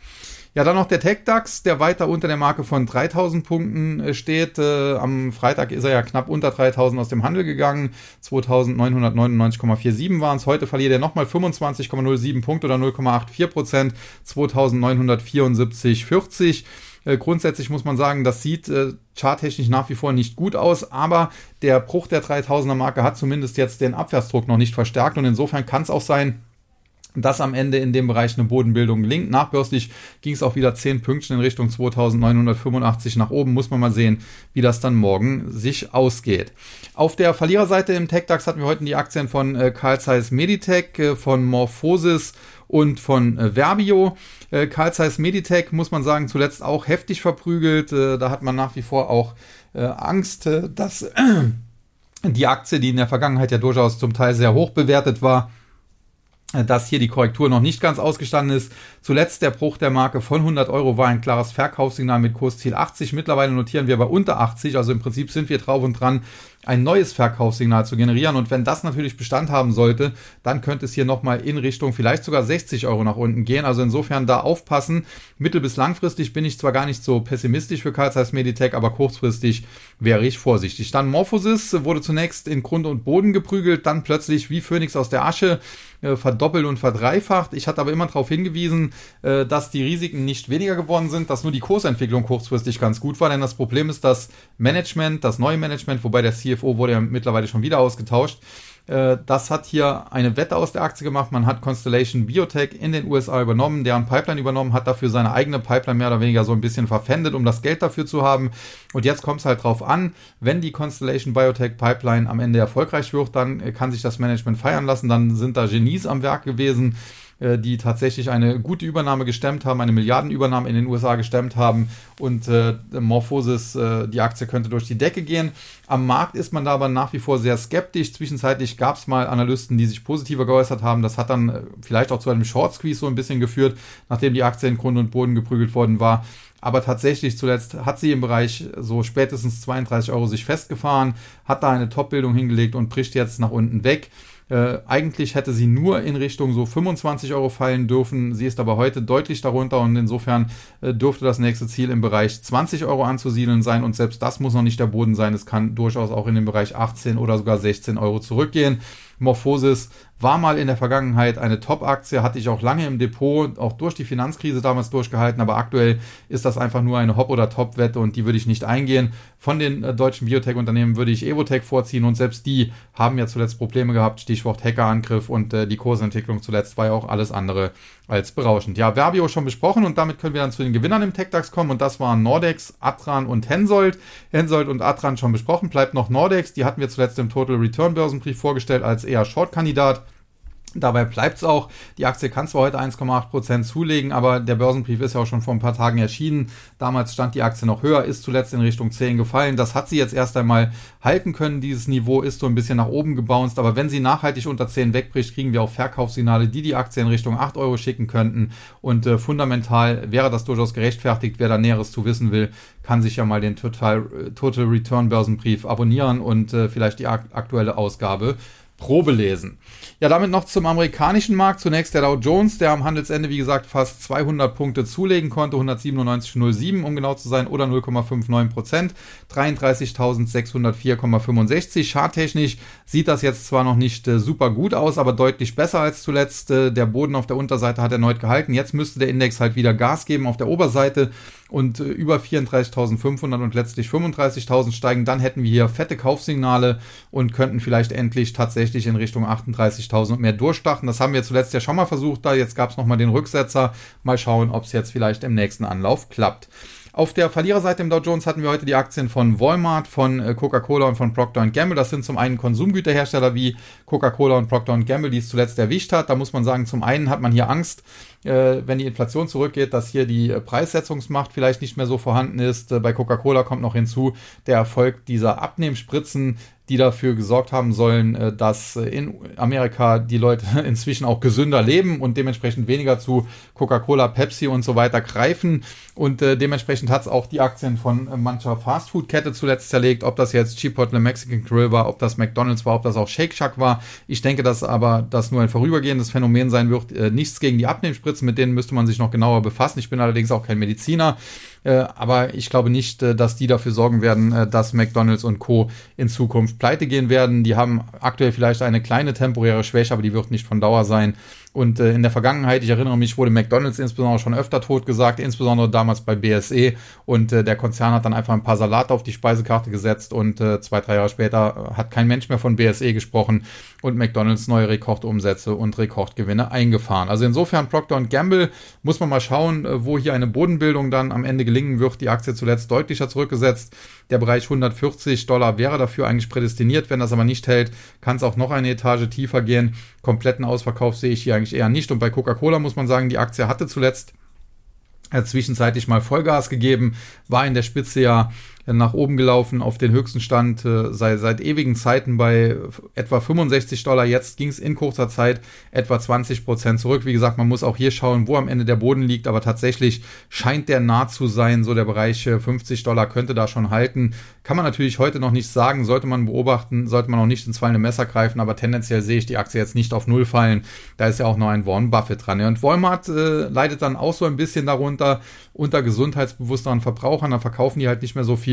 Ja, dann noch der Tech-DAX, der weiter unter der Marke von 3000 Punkten äh, steht. Äh, am Freitag ist er ja knapp unter 3000 aus dem Handel gegangen. 2999,47 waren es. Heute verliert er nochmal 25,07 Punkte oder 0,84 Prozent. 2974,40. Äh, grundsätzlich muss man sagen, das sieht äh, charttechnisch nach wie vor nicht gut aus, aber der Bruch der 3000er Marke hat zumindest jetzt den Abwärtsdruck noch nicht verstärkt und insofern kann es auch sein, dass am Ende in dem Bereich eine Bodenbildung gelingt. Nachbörslich ging es auch wieder 10 Pünktchen in Richtung 2985 nach oben. Muss man mal sehen, wie das dann morgen sich ausgeht. Auf der Verliererseite im TechDAX hatten wir heute die Aktien von äh, Carl Zeiss Meditech, äh, von Morphosis und von äh, Verbio. Äh, Carl Zeiss Meditech muss man sagen, zuletzt auch heftig verprügelt. Äh, da hat man nach wie vor auch Angst, dass die Aktie, die in der Vergangenheit ja durchaus zum Teil sehr hoch bewertet war, dass hier die Korrektur noch nicht ganz ausgestanden ist. Zuletzt der Bruch der Marke von 100 Euro war ein klares Verkaufssignal mit Kursziel 80. Mittlerweile notieren wir bei unter 80, also im Prinzip sind wir drauf und dran, ein neues Verkaufssignal zu generieren. Und wenn das natürlich Bestand haben sollte, dann könnte es hier nochmal in Richtung vielleicht sogar 60 Euro nach unten gehen. Also insofern da aufpassen. Mittel- bis langfristig bin ich zwar gar nicht so pessimistisch für Carl Zeiss Meditech, aber kurzfristig wäre ich vorsichtig. Dann Morphosis wurde zunächst in Grund und Boden geprügelt, dann plötzlich wie Phönix aus der Asche äh, verdoppelt und verdreifacht. Ich hatte aber immer darauf hingewiesen, äh, dass die Risiken nicht weniger geworden sind, dass nur die Kursentwicklung kurzfristig ganz gut war, denn das Problem ist das Management, das neue Management, wobei der CFO wurde ja mittlerweile schon wieder ausgetauscht. Äh, das hat hier eine Wette aus der Aktie gemacht. Man hat Constellation Biotech in den USA übernommen, deren Pipeline übernommen, hat dafür seine eigene Pipeline mehr oder weniger so ein bisschen verpfändet, um das Geld dafür zu haben. Und jetzt kommt es halt drauf an, wenn die Constellation Biotech Pipeline am Ende erfolgreich wird, dann kann sich das Management feiern lassen. Dann sind da Genies am Werk gewesen äh, die tatsächlich eine gute Übernahme gestemmt haben, eine Milliardenübernahme in den USA gestemmt haben und äh, Morphosis, äh, die Aktie könnte durch die Decke gehen. Am Markt ist man da aber nach wie vor sehr skeptisch. Zwischenzeitlich gab es mal Analysten, die sich positiver geäußert haben. Das hat dann äh, vielleicht auch zu einem Short Squeeze so ein bisschen geführt, nachdem die Aktie in Grund und Boden geprügelt worden war. Aber tatsächlich zuletzt hat sie im Bereich so spätestens 32 Euro sich festgefahren, hat da eine Top-Bildung hingelegt und bricht jetzt nach unten weg. Äh, eigentlich hätte sie nur in Richtung so 25 Euro fallen dürfen. Sie ist aber heute deutlich darunter und insofern äh, dürfte das nächste Ziel im Bereich 20 Euro anzusiedeln sein und selbst das muss noch nicht der Boden sein. Es kann durchaus auch in den Bereich 18 oder sogar 16 Euro zurückgehen. Morphosis war mal in der Vergangenheit eine Top-Aktie, hatte ich auch lange im Depot, auch durch die Finanzkrise damals durchgehalten, aber aktuell ist das einfach nur eine Hop- oder Top-Wette und die würde ich nicht eingehen. Von den äh, deutschen Biotech-Unternehmen würde ich Evotech vorziehen und selbst die haben ja zuletzt Probleme gehabt, Stichwort Hackerangriff und äh, die Kursentwicklung zuletzt war ja auch alles andere als berauschend. Ja, Verbio schon besprochen und damit können wir dann zu den Gewinnern im TechDAX kommen und das waren Nordex, Atran und Hensoldt. Hensoldt und Atran schon besprochen, bleibt noch Nordex, die hatten wir zuletzt im Total Return Börsenbrief vorgestellt als eher Short-Kandidat. Dabei bleibt es auch. Die Aktie kann zwar heute 1,8% zulegen, aber der Börsenbrief ist ja auch schon vor ein paar Tagen erschienen. Damals stand die Aktie noch höher, ist zuletzt in Richtung 10 gefallen. Das hat sie jetzt erst einmal halten können. Dieses Niveau ist so ein bisschen nach oben gebounced. Aber wenn sie nachhaltig unter 10 wegbricht, kriegen wir auch Verkaufssignale, die die Aktie in Richtung 8 Euro schicken könnten. Und äh, fundamental wäre das durchaus gerechtfertigt. Wer da Näheres zu wissen will, kann sich ja mal den Total, äh, Total Return Börsenbrief abonnieren und äh, vielleicht die aktuelle Ausgabe Probe lesen. Ja, damit noch zum amerikanischen Markt. Zunächst der Dow Jones, der am Handelsende, wie gesagt, fast 200 Punkte zulegen konnte, 197,07 um genau zu sein, oder 0,59 Prozent, 33.604,65. Charttechnisch sieht das jetzt zwar noch nicht äh, super gut aus, aber deutlich besser als zuletzt. Äh, der Boden auf der Unterseite hat erneut gehalten. Jetzt müsste der Index halt wieder Gas geben auf der Oberseite und äh, über 34.500 und letztlich 35.000 steigen, dann hätten wir hier fette Kaufsignale und könnten vielleicht endlich tatsächlich in Richtung 38.000 und mehr durchstarten. Das haben wir zuletzt ja schon mal versucht, da jetzt gab es nochmal den Rücksetzer. Mal schauen, ob es jetzt vielleicht im nächsten Anlauf klappt. Auf der Verliererseite im Dow Jones hatten wir heute die Aktien von Walmart, von äh, Coca-Cola und von Procter Gamble. Das sind zum einen Konsumgüterhersteller wie Coca-Cola und Procter Gamble, die es zuletzt erwischt hat. Da muss man sagen, zum einen hat man hier Angst, äh, wenn die Inflation zurückgeht, dass hier die äh, Preissetzungsmacht vielleicht nicht mehr so vorhanden ist. Bei Coca-Cola kommt noch hinzu der Erfolg dieser Abnehmspritzen, die dafür gesorgt haben sollen, äh, dass äh, in Amerika die Leute inzwischen auch gesünder leben und dementsprechend weniger zu Coca-Cola, Pepsi und so weiter greifen. Und äh, dementsprechend hat es auch die Aktien von mancher Fastfood-Kette zuletzt zerlegt, ob das jetzt Chipotle Mexican Grill war, ob das McDonalds war, ob das auch Shake Shack war. Ich denke, dass aber das nur ein vorübergehendes Phänomen sein wird. nichts gegen die Abnehmspritzen, mit denen müsste man sich noch genauer befassen. Ich bin allerdings auch kein Mediziner. Äh, aber ich glaube nicht, äh, dass die dafür sorgen werden, äh, dass McDonalds und Co. in Zukunft pleite gehen werden. Die haben aktuell vielleicht eine kleine temporäre Schwäche, aber die wird nicht von Dauer sein. Und äh, in der Vergangenheit, ich erinnere mich, wurde McDonalds insbesondere schon öfter tot gesagt, insbesondere damals bei BSE. Und äh, der Konzern hat dann einfach ein paar Salate auf die Speisekarte gesetzt und äh, zwei, drei Jahre später hat kein Mensch mehr von BSE gesprochen und McDonalds neue Rekordumsätze und Rekordgewinne eingefahren. Also insofern Procter Gamble muss man mal schauen, äh, wo hier eine Bodenbildung dann am Ende gelingen wird. Die Aktie zuletzt deutlicher zurückgesetzt. Der Bereich 140 Dollar wäre dafür eigentlich prädestiniert. Wenn das aber nicht hält, kann es auch noch eine Etage tiefer gehen. Kompletten Ausverkauf sehe ich hier eigentlich eher nicht. Und bei Coca-Cola muss man sagen, die Aktie hatte zuletzt zwischenzeitlich mal Vollgas gegeben, war in der Spitze ja nach oben gelaufen auf den höchsten Stand äh, seit, seit ewigen Zeiten bei etwa 65 Dollar. Jetzt ging es in kurzer Zeit etwa 20 Prozent zurück. Wie gesagt, man muss auch hier schauen, wo am Ende der Boden liegt, aber tatsächlich scheint der nah zu sein. So der Bereich 50 Dollar könnte da schon halten. Kann man natürlich heute noch nicht sagen, sollte man beobachten, sollte man auch nicht ins fallende Messer greifen, aber tendenziell sehe ich die Aktie jetzt nicht auf Null fallen. Da ist ja auch noch ein Warren Buffett dran. Und Walmart äh, leidet dann auch so ein bisschen darunter, unter gesundheitsbewussteren Verbrauchern. Da verkaufen die halt nicht mehr so viel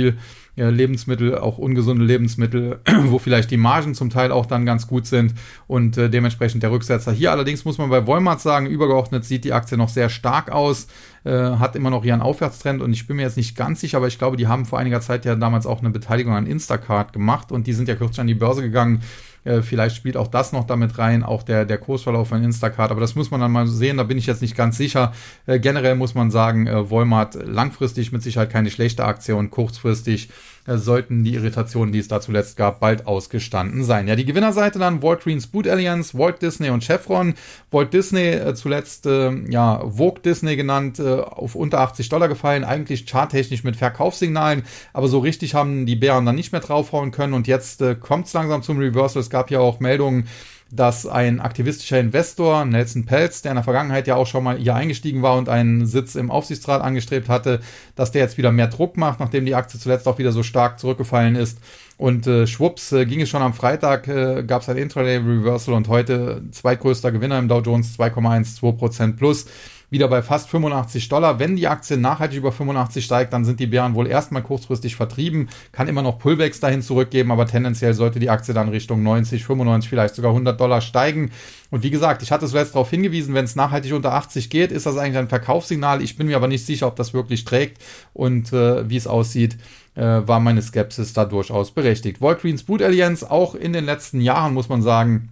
äh, Lebensmittel, auch ungesunde Lebensmittel, wo vielleicht die Margen zum Teil auch dann ganz gut sind. Und äh, dementsprechend der Rücksetzer. Hier allerdings muss man bei Walmart sagen, übergeordnet sieht die Aktie noch sehr stark aus, äh, hat immer noch ihren Aufwärtstrend. Und ich bin mir jetzt nicht ganz sicher, aber ich glaube, die haben vor einiger Zeit ja damals auch eine Beteiligung an Instacart gemacht. Und die sind ja kürzlich an die Börse gegangen äh, vielleicht spielt auch das noch damit rein, auch der, der Kursverlauf von Instacart. Aber das muss man dann mal sehen, da bin ich jetzt nicht ganz sicher. Äh, generell muss man sagen, äh, Walmart langfristig mit Sicherheit keine schlechte Aktie und kurzfristig sollten die Irritationen, die es da zuletzt gab, bald ausgestanden sein. Ja, die Gewinnerseite dann Walgreens Boot Alliance, Walt Disney und Chevron. Walt Disney äh, zuletzt, äh, ja, Vogue Disney genannt, äh, auf unter 80 Dollar gefallen, eigentlich charttechnisch mit Verkaufssignalen, aber so richtig haben die Bären dann nicht mehr draufhauen können und jetzt äh, kommt es langsam zum Reversal. Es gab ja auch Meldungen, dass ein aktivistischer Investor, Nelson Pelz, der in der Vergangenheit ja auch schon mal hier eingestiegen war und einen Sitz im Aufsichtsrat angestrebt hatte, dass der jetzt wieder mehr Druck macht, nachdem die Aktie zuletzt auch wieder so stark zurückgefallen ist. Und äh, schwupps, äh, ging es schon am Freitag, äh, gab es ein Intraday-Reversal und heute zweitgrößter Gewinner im Dow Jones, 2,12% plus wieder bei fast 85 Dollar. Wenn die Aktie nachhaltig über 85 steigt, dann sind die Bären wohl erstmal kurzfristig vertrieben. Kann immer noch Pullbacks dahin zurückgeben, aber tendenziell sollte die Aktie dann Richtung 90, 95, vielleicht sogar 100 Dollar steigen. Und wie gesagt, ich hatte zuletzt darauf hingewiesen, wenn es nachhaltig unter 80 geht, ist das eigentlich ein Verkaufssignal. Ich bin mir aber nicht sicher, ob das wirklich trägt und äh, wie es aussieht äh, war meine Skepsis da durchaus berechtigt. Walgreens Boot Alliance auch in den letzten Jahren, muss man sagen,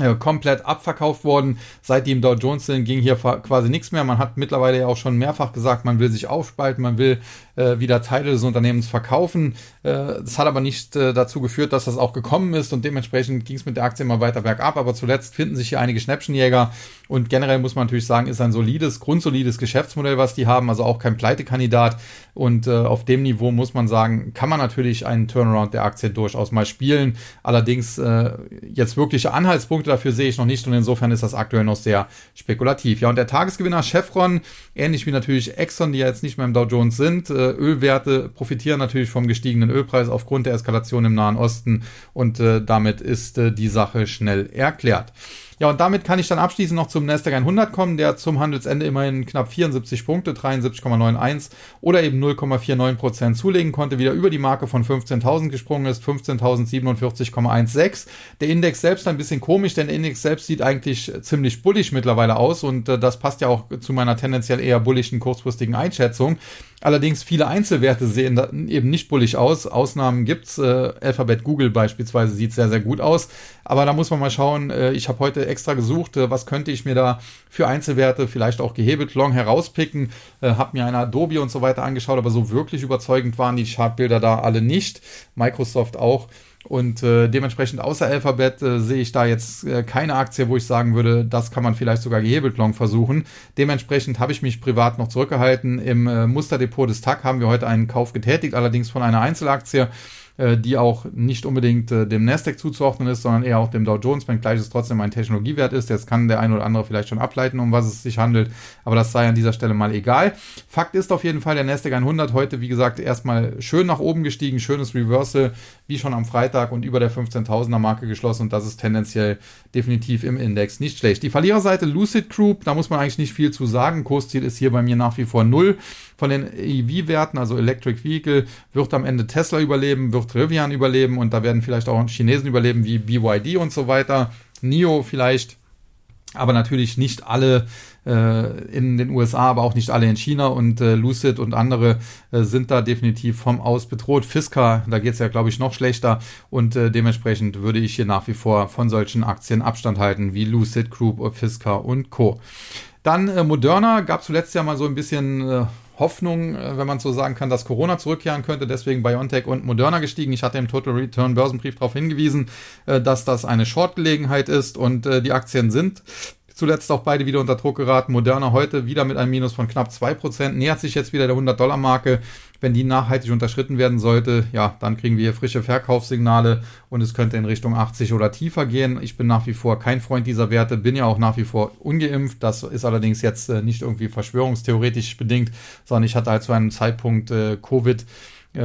äh, komplett abverkauft worden. Seit dem Dow Jones sind, ging hier quasi nichts mehr. Man hat mittlerweile ja auch schon mehrfach gesagt, man will sich aufspalten, man will äh, wieder Teile des Unternehmens verkaufen. Äh, das hat aber nicht äh, dazu geführt, dass das auch gekommen ist und dementsprechend ging es mit der Aktie immer weiter bergab. Aber zuletzt finden sich hier einige Schnäppchenjäger und generell muss man natürlich sagen, ist ein solides, grundsolides Geschäftsmodell, was die haben, also auch kein Pleitekandidat. Und äh, auf dem Niveau muss man sagen, kann man natürlich einen Turnaround der Aktie durchaus mal spielen. Allerdings jetzt wirkliche Anhaltspunkte dafür sehe ich noch nicht und insofern ist das aktuell noch sehr spekulativ. Ja, und der Tagesgewinner Chevron, ähnlich wie natürlich Exxon, die ja jetzt nicht mehr im Dow Jones sind, äh, Ölwerte profitieren natürlich vom gestiegenen Ölpreis aufgrund der Eskalation im Nahen Osten und äh, damit ist äh, die Sache schnell erklärt. Ja, und damit kann ich dann abschließend noch zum Nasdaq 100 kommen, der zum Handelsende immerhin knapp 74 Punkte, 73,91 oder eben 0,49 Prozent zulegen konnte, wieder über die Marke von 15.000 gesprungen ist, 15.047,16. Der Index selbst ein bisschen komisch, denn der Index selbst sieht eigentlich ziemlich bullig mittlerweile aus und äh, das passt ja auch zu meiner tendenziell eher bullischen kurzfristigen Einschätzung. Allerdings viele Einzelwerte sehen eben nicht bullig aus. Ausnahmen gibt's. Äh, Alphabet Google beispielsweise sieht sehr, sehr gut aus. Aber da muss man mal schauen. Äh, ich habe heute extra gesucht, äh, was könnte ich mir da für Einzelwerte vielleicht auch gehebelt long herauspicken. Äh, habe mir eine Adobe und so weiter angeschaut, aber so wirklich überzeugend waren die Chartbilder da alle nicht. Microsoft auch. Und äh, dementsprechend außer Alphabet äh, sehe ich da jetzt äh, keine Aktie, wo ich sagen würde, das kann man vielleicht sogar gehebelt long versuchen. Dementsprechend habe ich mich privat noch zurückgehalten. Im äh, Musterdepot des TAG haben wir heute einen Kauf getätigt, allerdings von einer Einzelaktie. Äh, die auch nicht unbedingt äh, dem Nasdaq zuzuordnen ist, sondern eher auch dem Dow Jones, wenngleich es trotzdem ein Technologiewert ist. Jetzt kann der eine oder andere vielleicht schon ableiten, um was es sich handelt, aber das sei an dieser Stelle mal egal. Fakt ist auf jeden Fall, der Nasdaq 100 heute, wie gesagt, erstmal schön nach oben gestiegen, schönes Reversal, wie schon am Freitag und über der 15.000er Marke geschlossen und das ist tendenziell definitiv im Index nicht schlecht. Die Verliererseite Lucid Group, da muss man eigentlich nicht viel zu sagen. Kursziel ist hier bei mir nach wie vor null. Von den EV-Werten, also Electric Vehicle, wird am Ende Tesla überleben, wird Rivian überleben und da werden vielleicht auch Chinesen überleben wie BYD und so weiter. NIO vielleicht, aber natürlich nicht alle in den USA, aber auch nicht alle in China und äh, Lucid und andere äh, sind da definitiv vom Aus bedroht. Fisker, da geht es ja, glaube ich, noch schlechter und äh, dementsprechend würde ich hier nach wie vor von solchen Aktien Abstand halten wie Lucid Group, Fisker und Co. Dann äh, Moderna gab zuletzt ja mal so ein bisschen äh, Hoffnung, äh, wenn man so sagen kann, dass Corona zurückkehren könnte. Deswegen BioNTech und Moderna gestiegen. Ich hatte im Total Return Börsenbrief darauf hingewiesen, äh, dass das eine Short-Gelegenheit ist und äh, die Aktien sind zuletzt auch beide wieder unter Druck geraten. Moderna heute wieder mit einem Minus von knapp 2%, nähert sich jetzt wieder der 100-Dollar-Marke. Wenn die nachhaltig unterschritten werden sollte, ja, dann kriegen wir frische Verkaufssignale und es könnte in Richtung 80 oder tiefer gehen. Ich bin nach wie vor kein Freund dieser Werte, bin ja auch nach wie vor ungeimpft. Das ist allerdings jetzt äh, nicht irgendwie verschwörungstheoretisch bedingt, sondern ich hatte halt zu einem Zeitpunkt äh, Covid äh,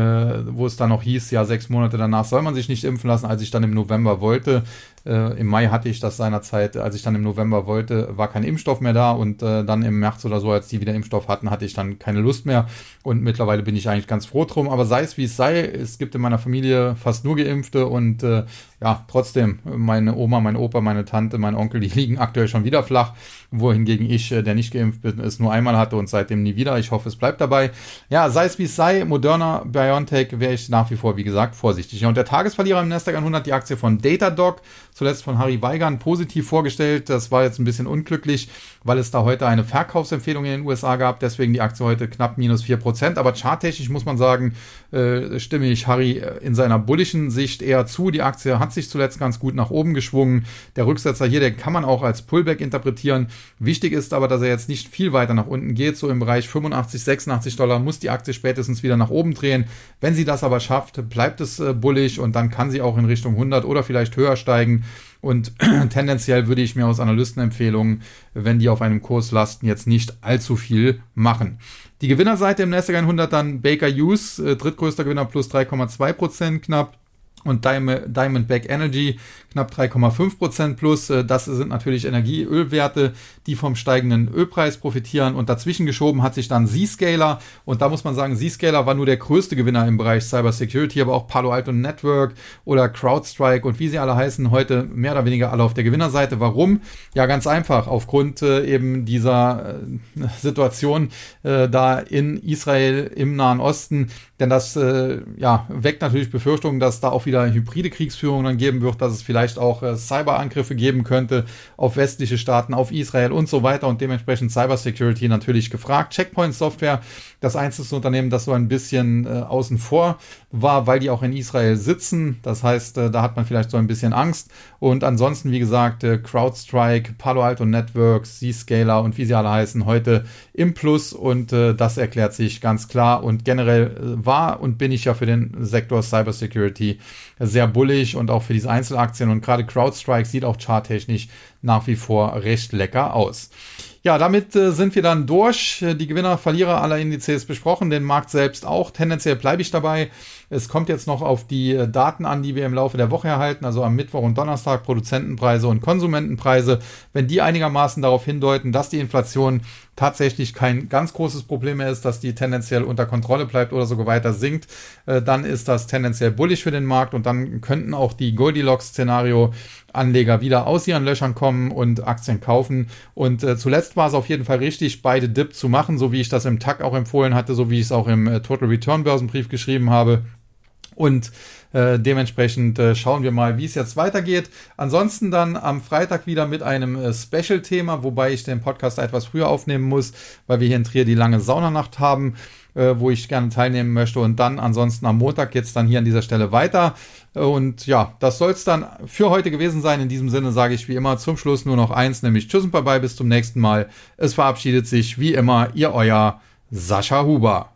wo es dann noch hieß, ja, sechs Monate danach soll man sich nicht impfen lassen, als ich dann im November wollte. Äh, Im Mai hatte ich das seinerzeit, als ich dann im November wollte, war kein Impfstoff mehr da und äh, dann im März oder so, als die wieder Impfstoff hatten, hatte ich dann keine Lust mehr und mittlerweile bin ich eigentlich ganz froh drum. Aber sei es wie es sei, es gibt in meiner Familie fast nur Geimpfte und äh, ja, trotzdem, meine Oma, mein Opa, meine Tante, mein Onkel, die liegen aktuell schon wieder flach, wohingegen ich, äh, der nicht geimpft bin, es nur einmal hatte und seitdem nie wieder. Ich hoffe, es bleibt dabei. Ja, sei es wie es sei, Moderna, BioNTech wäre ich nach wie vor, wie gesagt, vorsichtig. Und der Tagesverlierer im Nasdaq 100, die Aktie von Datadog, zuletzt von Harry Weigand positiv vorgestellt. Das war jetzt ein bisschen unglücklich, weil es da heute eine Verkaufsempfehlung in den USA gab. Deswegen die Aktie heute knapp minus 4%. Aber charttechnisch muss man sagen, äh, stimme ich Harry äh, in seiner bullischen Sicht eher zu. Die Aktie hat sich zuletzt ganz gut nach oben geschwungen. Der Rücksetzer hier, den kann man auch als Pullback interpretieren. Wichtig ist aber, dass er jetzt nicht viel weiter nach unten geht. So im Bereich 85, 86 Dollar muss die Aktie spätestens wieder nach oben drehen. Wenn sie das aber schafft, bleibt es äh, bullig und dann kann sie auch in Richtung 100 oder vielleicht höher steigen. Und tendenziell würde ich mir aus Analystenempfehlungen, wenn die auf einem Kurs lasten, jetzt nicht allzu viel machen. Die Gewinnerseite im Nasdaq 100 dann Baker Hughes, äh, drittgrößter Gewinner plus 3,2 Prozent knapp und Diamondback Energy knapp 3,5% plus. Äh, das sind natürlich Energieölwerte, die vom steigenden Ölpreis profitieren. Und dazwischen geschoben hat sich dann Zscaler. Und da muss man sagen, Zscaler war nur der größte Gewinner im Bereich Cybersecurity, aber auch Palo Alto Network oder CrowdStrike und wie sie alle heißen, heute mehr oder weniger alle auf der Gewinnerseite. Warum? Ja, ganz einfach. Aufgrund äh, eben dieser äh, Situation da in Israel im Nahen Osten. Denn das äh, ja, weckt natürlich Befürchtungen, dass da auch wieder hybride Kriegsführung dann geben wird, dass es vielleicht auch äh, Cyberangriffe geben könnte auf westliche Staaten, auf Israel und so weiter und dementsprechend Cybersecurity natürlich gefragt. Checkpoint Software, das einzige Unternehmen, das so ein bisschen äh, außen vor war, weil die auch in Israel sitzen. Das heißt, äh, da hat man vielleicht so ein bisschen Angst. Und ansonsten, wie gesagt, äh, CrowdStrike, Palo Alto Networks, Zscaler und wie sie alle heißen, heute im Plus. Und äh, das erklärt sich ganz klar. Und generell war und bin ich ja für den Sektor Cybersecurity sehr bullig und auch für diese Einzelaktien. Und gerade CrowdStrike sieht auch charttechnisch nach wie vor recht lecker aus. Ja, damit äh, sind wir dann durch. Die Gewinner, Verlierer aller Indizes besprochen, den Markt selbst auch. Tendenziell bleibe ich dabei. Es kommt jetzt noch auf die äh, Daten an, die wir im Laufe der Woche erhalten, also am Mittwoch und Donnerstag Produzentenpreise und Konsumentenpreise. Wenn die einigermaßen darauf hindeuten, dass die Inflation tatsächlich kein ganz großes Problem mehr ist, dass die tendenziell unter Kontrolle bleibt oder sogar weiter sinkt, äh, dann ist das tendenziell bullig für den Markt und dann könnten auch die Goldilocks-Szenario Anleger wieder aus ihren Löchern kommen und Aktien kaufen. Und äh, zuletzt war es auf jeden Fall richtig, beide Dip zu machen, so wie ich das im TAC auch empfohlen hatte, so wie ich es auch im Total Return Börsenbrief geschrieben habe. Und äh, dementsprechend äh, schauen wir mal, wie es jetzt weitergeht. Ansonsten dann am Freitag wieder mit einem äh, Special-Thema, wobei ich den Podcast etwas früher aufnehmen muss, weil wir hier in Trier die lange Saunanacht haben äh, wo ich gerne teilnehmen möchte. Und dann ansonsten am Montag geht es dann hier an dieser Stelle weiter. Und ja, das soll es dann für heute gewesen sein. In diesem Sinne sage ich wie immer zum Schluss nur noch eins, nämlich Tschüss und Bye-bye, bis zum nächsten Mal. Es verabschiedet sich wie immer Ihr euer Sascha Huber.